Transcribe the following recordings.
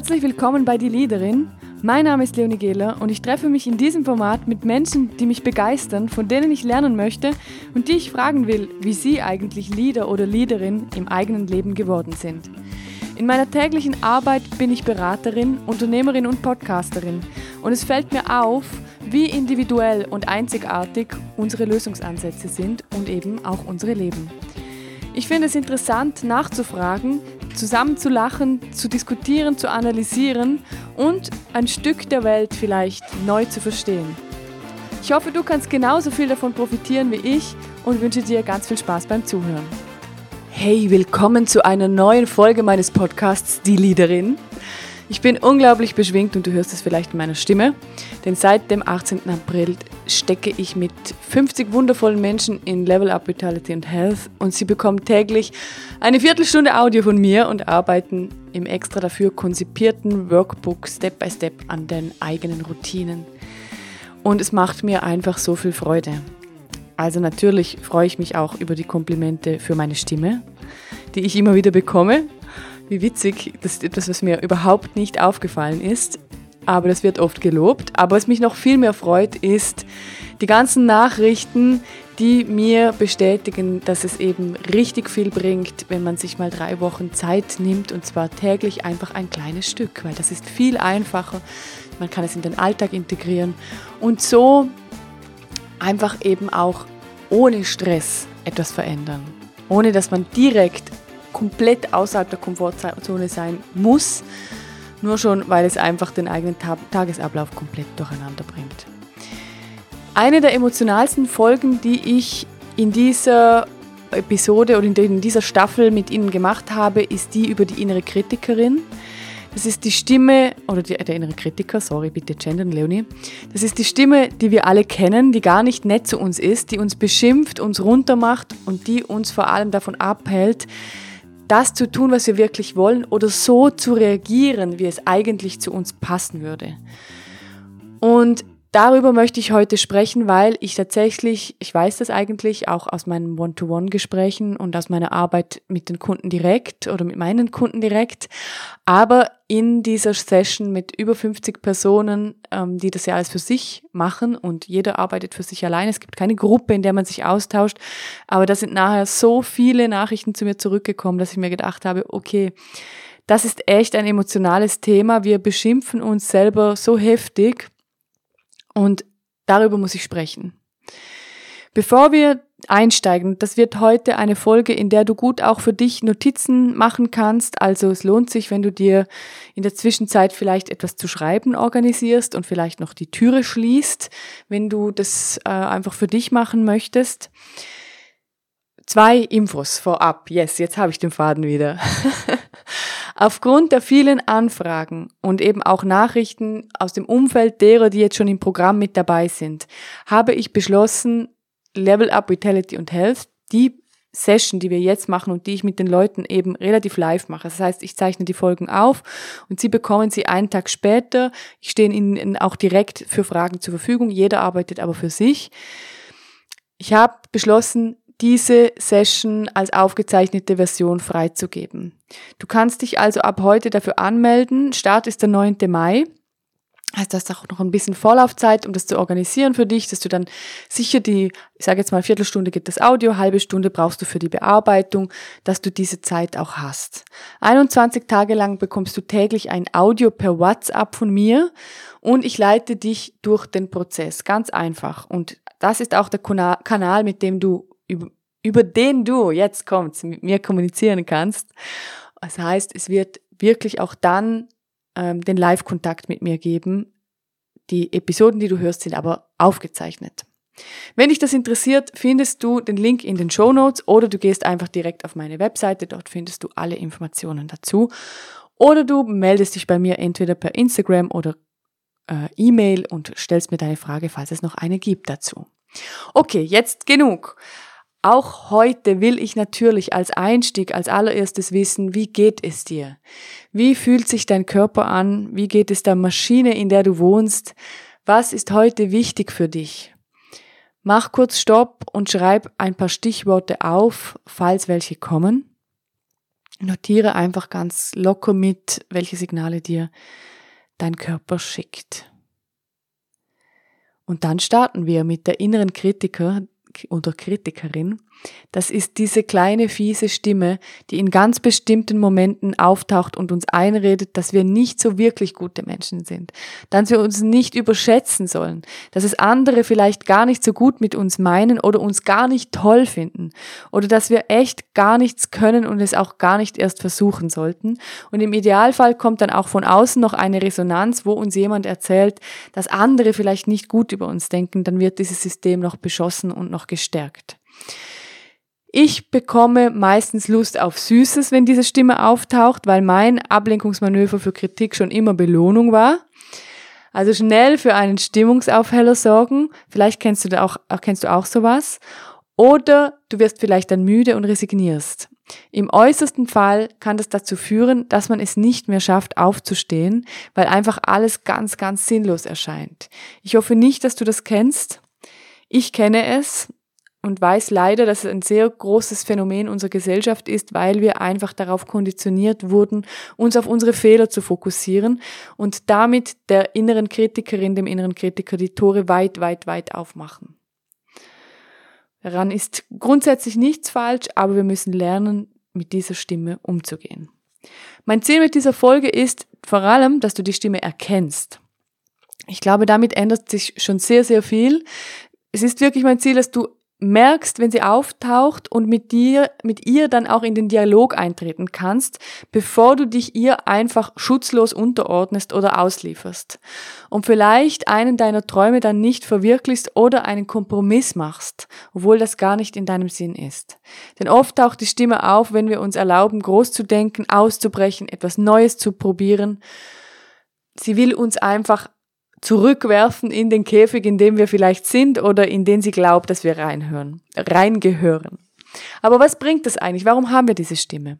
Herzlich willkommen bei Die Leaderin. Mein Name ist Leonie Gehler und ich treffe mich in diesem Format mit Menschen, die mich begeistern, von denen ich lernen möchte und die ich fragen will, wie sie eigentlich Leader oder Leaderin im eigenen Leben geworden sind. In meiner täglichen Arbeit bin ich Beraterin, Unternehmerin und Podcasterin und es fällt mir auf, wie individuell und einzigartig unsere Lösungsansätze sind und eben auch unsere Leben. Ich finde es interessant nachzufragen, zusammen zu lachen, zu diskutieren, zu analysieren und ein Stück der Welt vielleicht neu zu verstehen. Ich hoffe, du kannst genauso viel davon profitieren wie ich und wünsche dir ganz viel Spaß beim Zuhören. Hey, willkommen zu einer neuen Folge meines Podcasts Die Leaderin. Ich bin unglaublich beschwingt und du hörst es vielleicht in meiner Stimme, denn seit dem 18. April stecke ich mit 50 wundervollen Menschen in Level Up Vitality und Health und sie bekommen täglich eine Viertelstunde Audio von mir und arbeiten im extra dafür konzipierten Workbook Step by Step an den eigenen Routinen. Und es macht mir einfach so viel Freude. Also natürlich freue ich mich auch über die Komplimente für meine Stimme, die ich immer wieder bekomme wie witzig, das ist etwas, was mir überhaupt nicht aufgefallen ist, aber das wird oft gelobt. Aber was mich noch viel mehr freut, ist die ganzen Nachrichten, die mir bestätigen, dass es eben richtig viel bringt, wenn man sich mal drei Wochen Zeit nimmt und zwar täglich einfach ein kleines Stück, weil das ist viel einfacher. Man kann es in den Alltag integrieren und so einfach eben auch ohne Stress etwas verändern, ohne dass man direkt komplett außerhalb der Komfortzone sein muss, nur schon, weil es einfach den eigenen Tagesablauf komplett durcheinander bringt. Eine der emotionalsten Folgen, die ich in dieser Episode oder in dieser Staffel mit Ihnen gemacht habe, ist die über die innere Kritikerin. Das ist die Stimme, oder die, der innere Kritiker, sorry, bitte gendern, Leonie. Das ist die Stimme, die wir alle kennen, die gar nicht nett zu uns ist, die uns beschimpft, uns runtermacht und die uns vor allem davon abhält, das zu tun, was wir wirklich wollen oder so zu reagieren, wie es eigentlich zu uns passen würde. Und darüber möchte ich heute sprechen, weil ich tatsächlich, ich weiß das eigentlich auch aus meinen One-to-One-Gesprächen und aus meiner Arbeit mit den Kunden direkt oder mit meinen Kunden direkt, aber in dieser Session mit über 50 Personen, ähm, die das ja alles für sich machen und jeder arbeitet für sich allein. Es gibt keine Gruppe, in der man sich austauscht, aber da sind nachher so viele Nachrichten zu mir zurückgekommen, dass ich mir gedacht habe, okay, das ist echt ein emotionales Thema. Wir beschimpfen uns selber so heftig und darüber muss ich sprechen. Bevor wir einsteigen, das wird heute eine Folge, in der du gut auch für dich Notizen machen kannst. Also es lohnt sich, wenn du dir in der Zwischenzeit vielleicht etwas zu schreiben organisierst und vielleicht noch die Türe schließt, wenn du das äh, einfach für dich machen möchtest. Zwei Infos vorab. Yes, jetzt habe ich den Faden wieder. Aufgrund der vielen Anfragen und eben auch Nachrichten aus dem Umfeld derer, die jetzt schon im Programm mit dabei sind, habe ich beschlossen, Level Up Vitality und Health, die Session, die wir jetzt machen und die ich mit den Leuten eben relativ live mache. Das heißt, ich zeichne die Folgen auf und sie bekommen sie einen Tag später. Ich stehe ihnen auch direkt für Fragen zur Verfügung. Jeder arbeitet aber für sich. Ich habe beschlossen, diese Session als aufgezeichnete Version freizugeben. Du kannst dich also ab heute dafür anmelden. Start ist der 9. Mai. Also hast auch noch ein bisschen Vorlaufzeit, um das zu organisieren für dich, dass du dann sicher die, ich sage jetzt mal Viertelstunde geht das Audio, halbe Stunde brauchst du für die Bearbeitung, dass du diese Zeit auch hast. 21 Tage lang bekommst du täglich ein Audio per WhatsApp von mir und ich leite dich durch den Prozess, ganz einfach. Und das ist auch der Kanal, mit dem du über, über den du jetzt kommst, mit mir kommunizieren kannst. Das heißt, es wird wirklich auch dann ähm, den Live-Kontakt mit mir geben. Die Episoden, die du hörst, sind aber aufgezeichnet. Wenn dich das interessiert, findest du den Link in den Show Notes oder du gehst einfach direkt auf meine Webseite, dort findest du alle Informationen dazu. Oder du meldest dich bei mir entweder per Instagram oder äh, E-Mail und stellst mir deine Frage, falls es noch eine gibt dazu. Okay, jetzt genug. Auch heute will ich natürlich als Einstieg, als allererstes wissen, wie geht es dir? Wie fühlt sich dein Körper an? Wie geht es der Maschine, in der du wohnst? Was ist heute wichtig für dich? Mach kurz Stopp und schreib ein paar Stichworte auf, falls welche kommen. Notiere einfach ganz locker mit, welche Signale dir dein Körper schickt. Und dann starten wir mit der inneren Kritiker oder Kritikerin, das ist diese kleine fiese Stimme, die in ganz bestimmten Momenten auftaucht und uns einredet, dass wir nicht so wirklich gute Menschen sind, dass wir uns nicht überschätzen sollen, dass es andere vielleicht gar nicht so gut mit uns meinen oder uns gar nicht toll finden oder dass wir echt gar nichts können und es auch gar nicht erst versuchen sollten. Und im Idealfall kommt dann auch von außen noch eine Resonanz, wo uns jemand erzählt, dass andere vielleicht nicht gut über uns denken, dann wird dieses System noch beschossen und noch gestärkt. Ich bekomme meistens Lust auf Süßes, wenn diese Stimme auftaucht, weil mein Ablenkungsmanöver für Kritik schon immer Belohnung war. Also schnell für einen Stimmungsaufheller sorgen. Vielleicht kennst du da auch, kennst du auch sowas. Oder du wirst vielleicht dann müde und resignierst. Im äußersten Fall kann das dazu führen, dass man es nicht mehr schafft, aufzustehen, weil einfach alles ganz, ganz sinnlos erscheint. Ich hoffe nicht, dass du das kennst. Ich kenne es und weiß leider, dass es ein sehr großes Phänomen unserer Gesellschaft ist, weil wir einfach darauf konditioniert wurden, uns auf unsere Fehler zu fokussieren und damit der inneren Kritikerin, dem inneren Kritiker die Tore weit, weit, weit aufmachen. Daran ist grundsätzlich nichts falsch, aber wir müssen lernen, mit dieser Stimme umzugehen. Mein Ziel mit dieser Folge ist vor allem, dass du die Stimme erkennst. Ich glaube, damit ändert sich schon sehr, sehr viel. Es ist wirklich mein Ziel, dass du merkst, wenn sie auftaucht und mit dir, mit ihr dann auch in den Dialog eintreten kannst, bevor du dich ihr einfach schutzlos unterordnest oder auslieferst. Und vielleicht einen deiner Träume dann nicht verwirklichst oder einen Kompromiss machst, obwohl das gar nicht in deinem Sinn ist. Denn oft taucht die Stimme auf, wenn wir uns erlauben, groß zu denken, auszubrechen, etwas Neues zu probieren. Sie will uns einfach zurückwerfen in den Käfig, in dem wir vielleicht sind oder in den sie glaubt, dass wir reinhören, reingehören. Aber was bringt das eigentlich? Warum haben wir diese Stimme?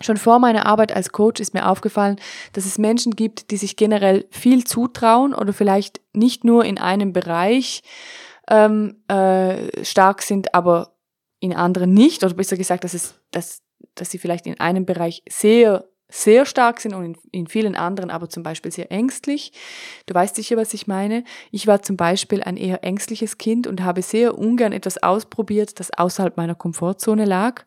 Schon vor meiner Arbeit als Coach ist mir aufgefallen, dass es Menschen gibt, die sich generell viel zutrauen oder vielleicht nicht nur in einem Bereich ähm, äh, stark sind, aber in anderen nicht. Oder besser gesagt, dass, es, dass, dass sie vielleicht in einem Bereich sehr sehr stark sind und in, in, vielen anderen aber zum Beispiel sehr ängstlich. Du weißt sicher, was ich meine. Ich war zum Beispiel ein eher ängstliches Kind und habe sehr ungern etwas ausprobiert, das außerhalb meiner Komfortzone lag.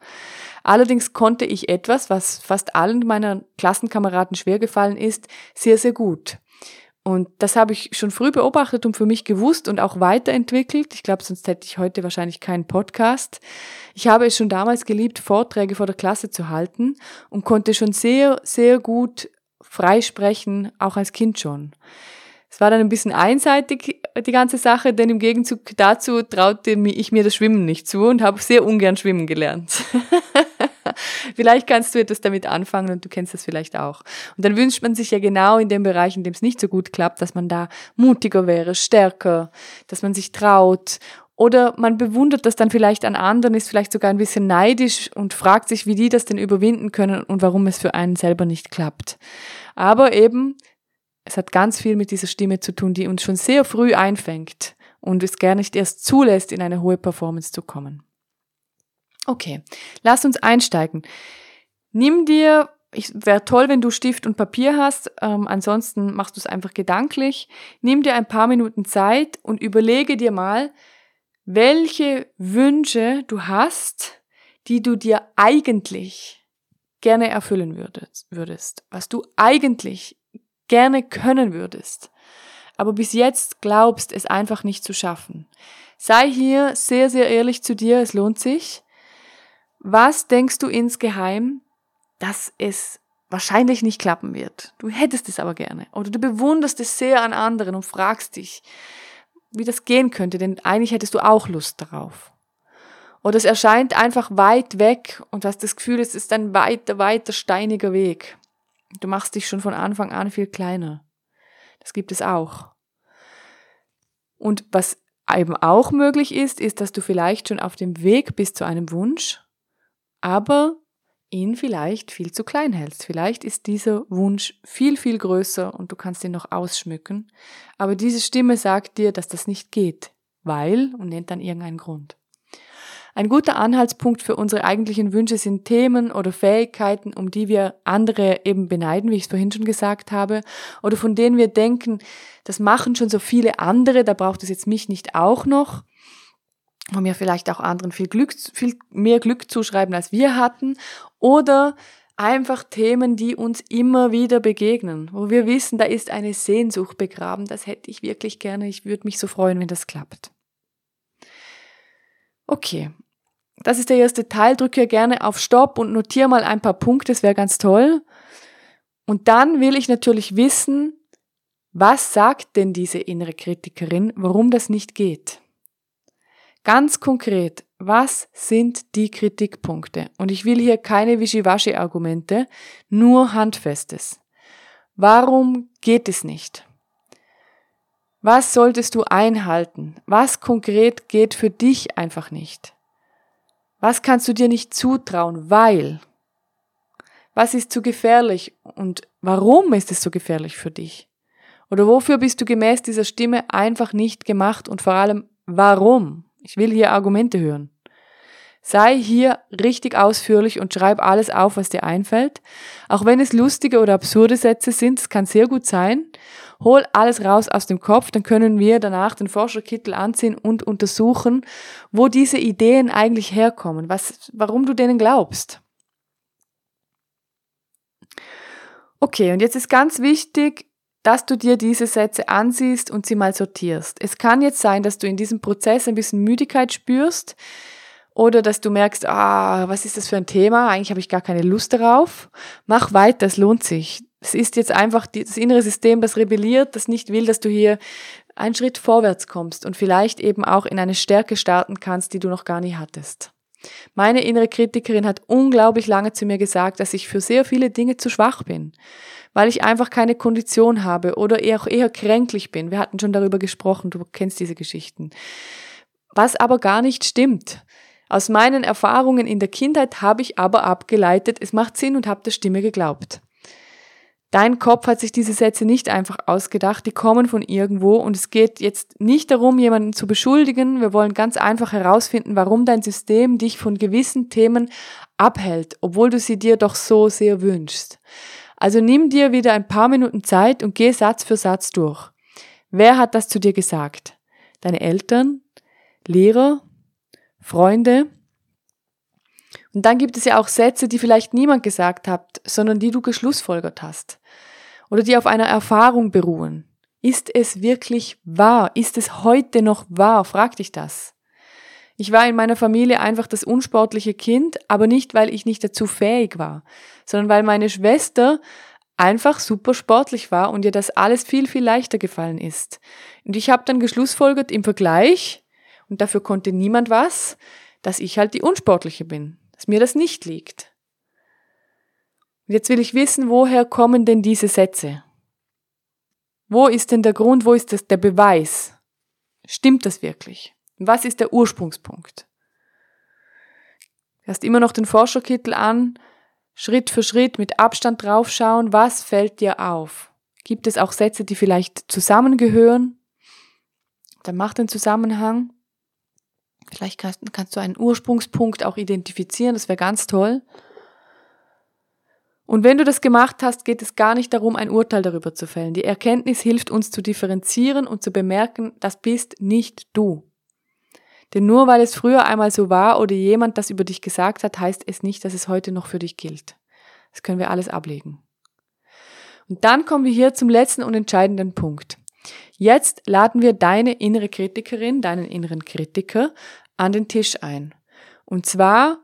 Allerdings konnte ich etwas, was fast allen meiner Klassenkameraden schwer gefallen ist, sehr, sehr gut. Und das habe ich schon früh beobachtet und für mich gewusst und auch weiterentwickelt. Ich glaube, sonst hätte ich heute wahrscheinlich keinen Podcast. Ich habe es schon damals geliebt, Vorträge vor der Klasse zu halten und konnte schon sehr, sehr gut freisprechen, auch als Kind schon. Es war dann ein bisschen einseitig, die ganze Sache, denn im Gegenzug dazu traute ich mir das Schwimmen nicht zu und habe sehr ungern schwimmen gelernt. vielleicht kannst du etwas damit anfangen und du kennst das vielleicht auch. Und dann wünscht man sich ja genau in dem Bereich, in dem es nicht so gut klappt, dass man da mutiger wäre, stärker, dass man sich traut oder man bewundert das dann vielleicht an anderen, ist vielleicht sogar ein bisschen neidisch und fragt sich, wie die das denn überwinden können und warum es für einen selber nicht klappt. Aber eben, es hat ganz viel mit dieser Stimme zu tun, die uns schon sehr früh einfängt und es gar nicht erst zulässt, in eine hohe Performance zu kommen. Okay, lass uns einsteigen. Nimm dir, wäre toll, wenn du Stift und Papier hast, ähm, ansonsten machst du es einfach gedanklich. Nimm dir ein paar Minuten Zeit und überlege dir mal, welche Wünsche du hast, die du dir eigentlich gerne erfüllen würdest, würdest, was du eigentlich gerne können würdest, aber bis jetzt glaubst, es einfach nicht zu schaffen. Sei hier sehr, sehr ehrlich zu dir, es lohnt sich. Was denkst du insgeheim, dass es wahrscheinlich nicht klappen wird? Du hättest es aber gerne. Oder du bewunderst es sehr an anderen und fragst dich, wie das gehen könnte, denn eigentlich hättest du auch Lust darauf. Oder es erscheint einfach weit weg und hast das Gefühl, es ist ein weiter, weiter steiniger Weg. Du machst dich schon von Anfang an viel kleiner. Das gibt es auch. Und was eben auch möglich ist, ist, dass du vielleicht schon auf dem Weg bist zu einem Wunsch aber ihn vielleicht viel zu klein hältst. Vielleicht ist dieser Wunsch viel, viel größer und du kannst ihn noch ausschmücken. Aber diese Stimme sagt dir, dass das nicht geht, weil und nennt dann irgendeinen Grund. Ein guter Anhaltspunkt für unsere eigentlichen Wünsche sind Themen oder Fähigkeiten, um die wir andere eben beneiden, wie ich es vorhin schon gesagt habe, oder von denen wir denken, das machen schon so viele andere, da braucht es jetzt mich nicht auch noch wo wir vielleicht auch anderen viel Glück, viel mehr Glück zuschreiben, als wir hatten, oder einfach Themen, die uns immer wieder begegnen, wo wir wissen, da ist eine Sehnsucht begraben, das hätte ich wirklich gerne, ich würde mich so freuen, wenn das klappt. Okay, das ist der erste Teil. Drücke hier gerne auf Stopp und notiere mal ein paar Punkte, das wäre ganz toll. Und dann will ich natürlich wissen, was sagt denn diese innere Kritikerin, warum das nicht geht? Ganz konkret, was sind die Kritikpunkte? Und ich will hier keine Wischiwaschi-Argumente, nur Handfestes. Warum geht es nicht? Was solltest du einhalten? Was konkret geht für dich einfach nicht? Was kannst du dir nicht zutrauen, weil? Was ist zu gefährlich und warum ist es so gefährlich für dich? Oder wofür bist du gemäß dieser Stimme einfach nicht gemacht und vor allem warum? Ich will hier Argumente hören. Sei hier richtig ausführlich und schreib alles auf, was dir einfällt. Auch wenn es lustige oder absurde Sätze sind, es kann sehr gut sein. Hol alles raus aus dem Kopf, dann können wir danach den Forscherkittel anziehen und untersuchen, wo diese Ideen eigentlich herkommen, was, warum du denen glaubst. Okay, und jetzt ist ganz wichtig, dass du dir diese Sätze ansiehst und sie mal sortierst. Es kann jetzt sein, dass du in diesem Prozess ein bisschen Müdigkeit spürst oder dass du merkst, ah, was ist das für ein Thema? Eigentlich habe ich gar keine Lust darauf. Mach weiter, es lohnt sich. Es ist jetzt einfach das innere System, das rebelliert, das nicht will, dass du hier einen Schritt vorwärts kommst und vielleicht eben auch in eine Stärke starten kannst, die du noch gar nie hattest. Meine innere Kritikerin hat unglaublich lange zu mir gesagt, dass ich für sehr viele Dinge zu schwach bin weil ich einfach keine Kondition habe oder eher, eher kränklich bin. Wir hatten schon darüber gesprochen, du kennst diese Geschichten. Was aber gar nicht stimmt. Aus meinen Erfahrungen in der Kindheit habe ich aber abgeleitet, es macht Sinn und habe der Stimme geglaubt. Dein Kopf hat sich diese Sätze nicht einfach ausgedacht, die kommen von irgendwo und es geht jetzt nicht darum, jemanden zu beschuldigen. Wir wollen ganz einfach herausfinden, warum dein System dich von gewissen Themen abhält, obwohl du sie dir doch so sehr wünschst. Also nimm dir wieder ein paar Minuten Zeit und geh Satz für Satz durch. Wer hat das zu dir gesagt? Deine Eltern? Lehrer? Freunde? Und dann gibt es ja auch Sätze, die vielleicht niemand gesagt hat, sondern die du geschlussfolgert hast. Oder die auf einer Erfahrung beruhen. Ist es wirklich wahr? Ist es heute noch wahr? Frag dich das. Ich war in meiner Familie einfach das unsportliche Kind, aber nicht, weil ich nicht dazu fähig war, sondern weil meine Schwester einfach super sportlich war und ihr das alles viel, viel leichter gefallen ist. Und ich habe dann geschlussfolgert im Vergleich, und dafür konnte niemand was, dass ich halt die unsportliche bin, dass mir das nicht liegt. Und jetzt will ich wissen, woher kommen denn diese Sätze? Wo ist denn der Grund, wo ist das der Beweis? Stimmt das wirklich? Was ist der Ursprungspunkt? Du hast immer noch den Forscherkittel an, Schritt für Schritt mit Abstand draufschauen, was fällt dir auf? Gibt es auch Sätze, die vielleicht zusammengehören? Dann mach den Zusammenhang. Vielleicht kannst, kannst du einen Ursprungspunkt auch identifizieren, das wäre ganz toll. Und wenn du das gemacht hast, geht es gar nicht darum, ein Urteil darüber zu fällen. Die Erkenntnis hilft uns zu differenzieren und zu bemerken, das bist nicht du. Denn nur weil es früher einmal so war oder jemand das über dich gesagt hat, heißt es nicht, dass es heute noch für dich gilt. Das können wir alles ablegen. Und dann kommen wir hier zum letzten und entscheidenden Punkt. Jetzt laden wir deine innere Kritikerin, deinen inneren Kritiker an den Tisch ein. Und zwar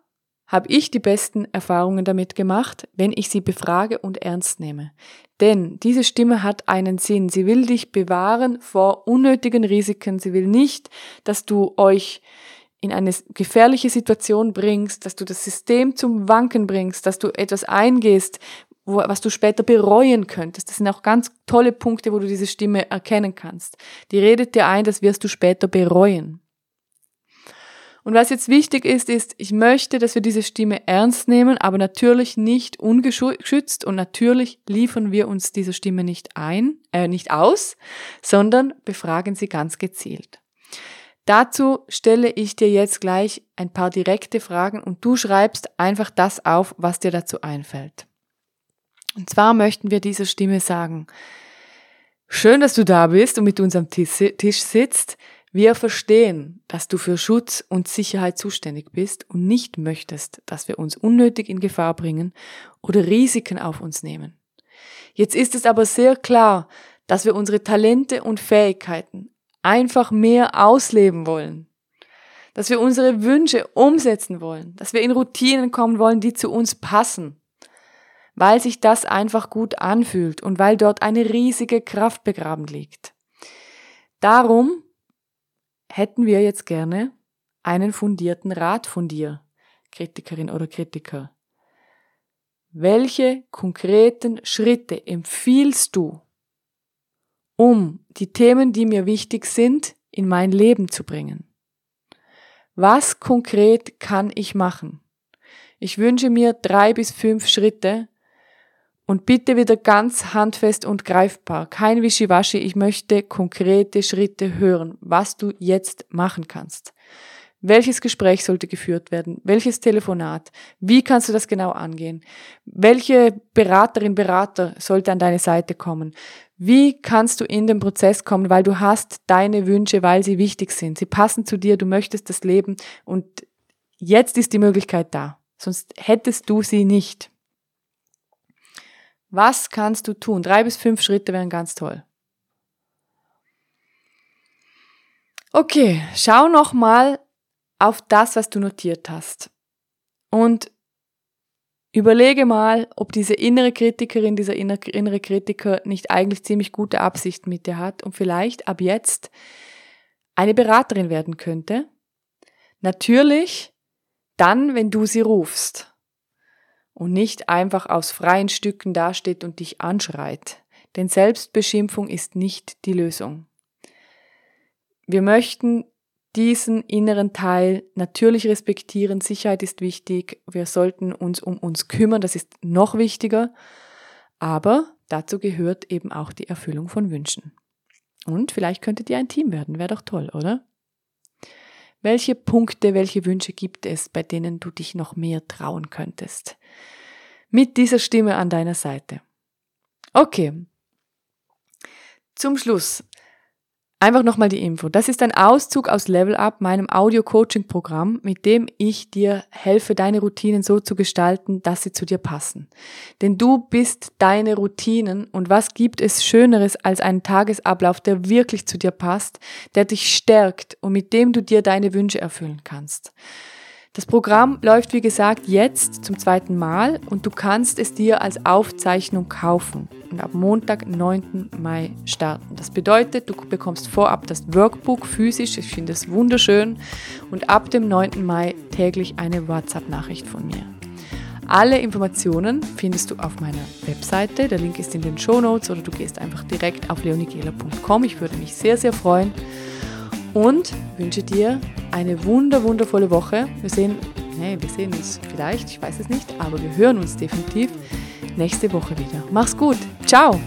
habe ich die besten Erfahrungen damit gemacht, wenn ich sie befrage und ernst nehme. Denn diese Stimme hat einen Sinn. Sie will dich bewahren vor unnötigen Risiken. Sie will nicht, dass du euch in eine gefährliche Situation bringst, dass du das System zum Wanken bringst, dass du etwas eingehst, wo, was du später bereuen könntest. Das sind auch ganz tolle Punkte, wo du diese Stimme erkennen kannst. Die redet dir ein, das wirst du später bereuen. Und was jetzt wichtig ist, ist, ich möchte, dass wir diese Stimme ernst nehmen, aber natürlich nicht ungeschützt und natürlich liefern wir uns dieser Stimme nicht ein, äh, nicht aus, sondern befragen sie ganz gezielt. Dazu stelle ich dir jetzt gleich ein paar direkte Fragen und du schreibst einfach das auf, was dir dazu einfällt. Und zwar möchten wir dieser Stimme sagen, schön, dass du da bist und mit uns am Tisch sitzt. Wir verstehen, dass du für Schutz und Sicherheit zuständig bist und nicht möchtest, dass wir uns unnötig in Gefahr bringen oder Risiken auf uns nehmen. Jetzt ist es aber sehr klar, dass wir unsere Talente und Fähigkeiten einfach mehr ausleben wollen. Dass wir unsere Wünsche umsetzen wollen. Dass wir in Routinen kommen wollen, die zu uns passen. Weil sich das einfach gut anfühlt und weil dort eine riesige Kraft begraben liegt. Darum hätten wir jetzt gerne einen fundierten Rat von dir, Kritikerin oder Kritiker. Welche konkreten Schritte empfiehlst du, um die Themen, die mir wichtig sind, in mein Leben zu bringen? Was konkret kann ich machen? Ich wünsche mir drei bis fünf Schritte, und bitte wieder ganz handfest und greifbar. Kein Wischiwaschi. Ich möchte konkrete Schritte hören, was du jetzt machen kannst. Welches Gespräch sollte geführt werden? Welches Telefonat? Wie kannst du das genau angehen? Welche Beraterin, Berater sollte an deine Seite kommen? Wie kannst du in den Prozess kommen, weil du hast deine Wünsche, weil sie wichtig sind. Sie passen zu dir, du möchtest das Leben und jetzt ist die Möglichkeit da. Sonst hättest du sie nicht. Was kannst du tun? Drei bis fünf Schritte wären ganz toll. Okay, schau noch mal auf das, was du notiert hast. Und überlege mal, ob diese innere Kritikerin, dieser innere Kritiker nicht eigentlich ziemlich gute Absichten mit dir hat und vielleicht ab jetzt eine Beraterin werden könnte. Natürlich dann, wenn du sie rufst und nicht einfach aus freien Stücken dasteht und dich anschreit. Denn Selbstbeschimpfung ist nicht die Lösung. Wir möchten diesen inneren Teil natürlich respektieren. Sicherheit ist wichtig. Wir sollten uns um uns kümmern. Das ist noch wichtiger. Aber dazu gehört eben auch die Erfüllung von Wünschen. Und vielleicht könntet ihr ein Team werden. Wäre doch toll, oder? Welche Punkte, welche Wünsche gibt es, bei denen du dich noch mehr trauen könntest? Mit dieser Stimme an deiner Seite. Okay. Zum Schluss Einfach nochmal die Info. Das ist ein Auszug aus Level Up, meinem Audio-Coaching-Programm, mit dem ich dir helfe, deine Routinen so zu gestalten, dass sie zu dir passen. Denn du bist deine Routinen und was gibt es Schöneres als einen Tagesablauf, der wirklich zu dir passt, der dich stärkt und mit dem du dir deine Wünsche erfüllen kannst. Das Programm läuft wie gesagt jetzt zum zweiten Mal und du kannst es dir als Aufzeichnung kaufen und ab Montag, 9. Mai starten. Das bedeutet, du bekommst vorab das Workbook physisch, ich finde es wunderschön, und ab dem 9. Mai täglich eine WhatsApp-Nachricht von mir. Alle Informationen findest du auf meiner Webseite. Der Link ist in den Show Notes oder du gehst einfach direkt auf leonigela.com. Ich würde mich sehr, sehr freuen und wünsche dir eine wunder, wundervolle Woche. Wir sehen, nee, wir sehen uns vielleicht, ich weiß es nicht, aber wir hören uns definitiv nächste Woche wieder. Mach's gut. Ciao.